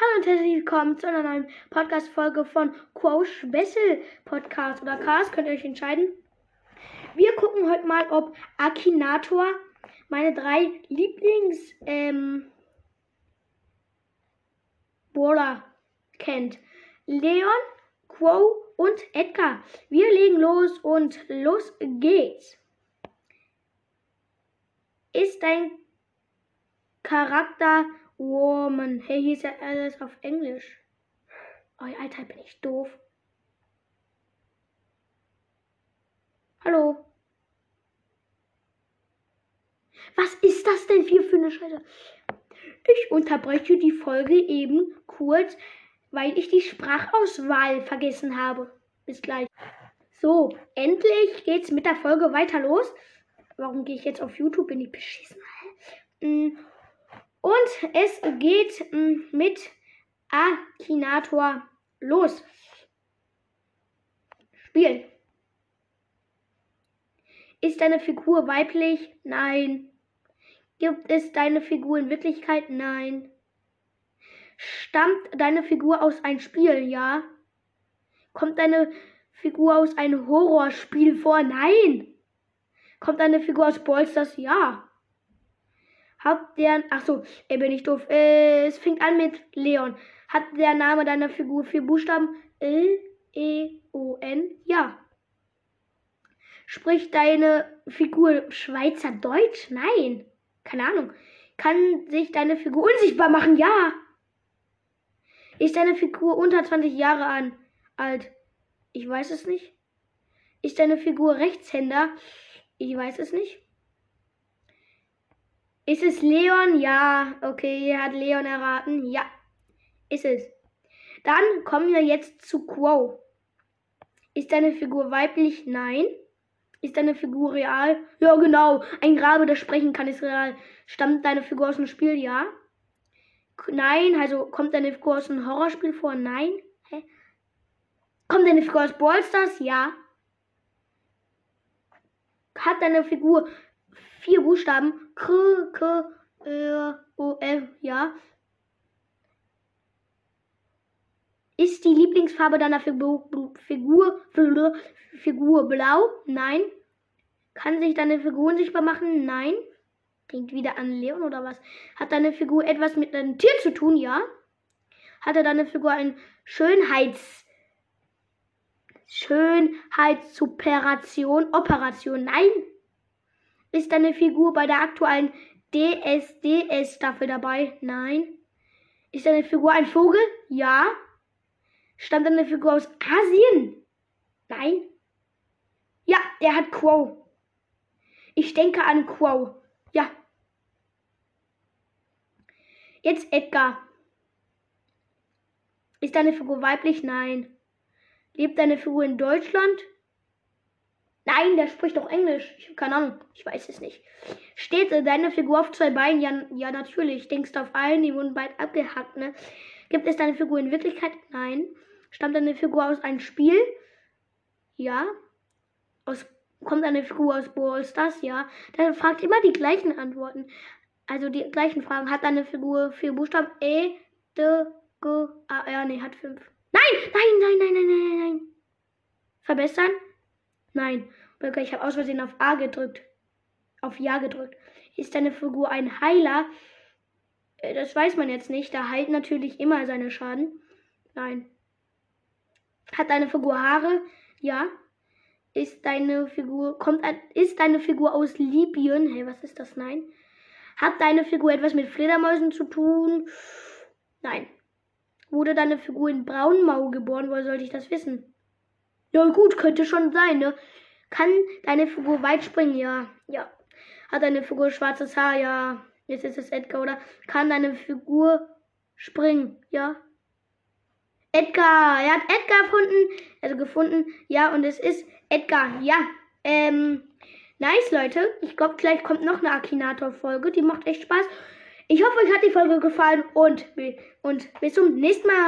Hallo und herzlich willkommen zu einer neuen Podcast-Folge von Quosh Bessel Podcast oder Cast, könnt ihr euch entscheiden. Wir gucken heute mal, ob Akinator meine drei Lieblings ähm, Brawler kennt. Leon, Quo und Edgar. Wir legen los und los geht's. Ist dein Charakter Woman? Hey, hier ist ja alles auf Englisch. Oh, Alter, bin ich doof. Hallo. Was ist das denn hier für eine Scheiße? Ich unterbreche die Folge eben kurz, weil ich die Sprachauswahl vergessen habe. Bis gleich. So, endlich geht's mit der Folge weiter los. Warum gehe ich jetzt auf YouTube? Bin ich beschissen? Mm. Und es geht mm, mit Akinator los. Spiel. Ist deine Figur weiblich? Nein. Gibt es deine Figur in Wirklichkeit? Nein. Stammt deine Figur aus einem Spiel? Ja. Kommt deine Figur aus einem Horrorspiel vor? Nein. Kommt deine Figur aus Bolsters? Ja. Hat der. Achso, ey, bin ich doof. Äh, es fängt an mit Leon. Hat der Name deiner Figur vier Buchstaben? L, E, O, N? Ja. Spricht deine Figur Schweizerdeutsch? Nein. Keine Ahnung. Kann sich deine Figur unsichtbar machen? Ja. Ist deine Figur unter 20 Jahre an, alt? Ich weiß es nicht. Ist deine Figur Rechtshänder? Ich weiß es nicht. Ist es Leon? Ja. Okay, hat Leon erraten. Ja. Ist es. Dann kommen wir jetzt zu Quo. Ist deine Figur weiblich? Nein. Ist deine Figur real? Ja, genau. Ein Grabe, der sprechen kann, ist real. Stammt deine Figur aus dem Spiel? Ja. Nein. Also kommt deine Figur aus einem Horrorspiel vor? Nein. Hä? Kommt deine Figur aus Ballstars? Ja. Hat deine Figur vier Buchstaben? K, K, R, O, F, ja. Ist die Lieblingsfarbe deiner Figur, Figur, Figur blau? Nein. Kann sich deine Figur unsichtbar machen? Nein. Klingt wieder an Leon oder was? Hat deine Figur etwas mit einem Tier zu tun? Ja. Hatte deine Figur ein Schönheits Schönheitsoperation? Operation? Nein. Ist deine Figur bei der aktuellen DSDS-Staffel dabei? Nein. Ist deine Figur ein Vogel? Ja. Stammt deine Figur aus Asien? Nein. Ja, der hat Quo. Ich denke an Quo. Ja. Jetzt Edgar. Ist deine Figur weiblich? Nein. Lebt deine Figur in Deutschland? Nein, der spricht doch Englisch. Ich habe keine Ahnung. Ich weiß es nicht. Steht deine Figur auf zwei Beinen? Ja, ja, natürlich. Denkst du auf einen, die wurden bald abgehackt, ne? Gibt es deine Figur in Wirklichkeit? Nein. Stammt deine Figur aus einem Spiel? Ja. Aus, kommt deine Figur aus Brawl Stars? Ja. Dann fragt immer die gleichen Antworten. Also die gleichen Fragen. Hat deine Figur vier Buchstaben? E, D, G, A, R. Nee, hat fünf. Nein, nein, nein, nein, nein, nein, nein. Verbessern? Nein. Okay, ich habe aus Versehen auf A gedrückt. Auf Ja gedrückt. Ist deine Figur ein Heiler? Äh, das weiß man jetzt nicht. Da heilt natürlich immer seine Schaden. Nein. Hat deine Figur Haare? Ja. Ist deine Figur kommt ist deine Figur aus Libyen? Hey, was ist das? Nein. Hat deine Figur etwas mit Fledermäusen zu tun? Nein. Wurde deine Figur in Braunmau geboren? Woher sollte ich das wissen? Ja, gut, könnte schon sein, ne? Kann deine Figur weit springen? Ja. Ja. Hat deine Figur schwarzes Haar? Ja. Jetzt ist es Edgar, oder? Kann deine Figur springen? Ja. Edgar. Er hat Edgar gefunden. Also gefunden. Ja, und es ist Edgar. Ja. Ähm. Nice, Leute. Ich glaube, gleich kommt noch eine Akinator-Folge. Die macht echt Spaß. Ich hoffe, euch hat die Folge gefallen und, und bis zum nächsten Mal.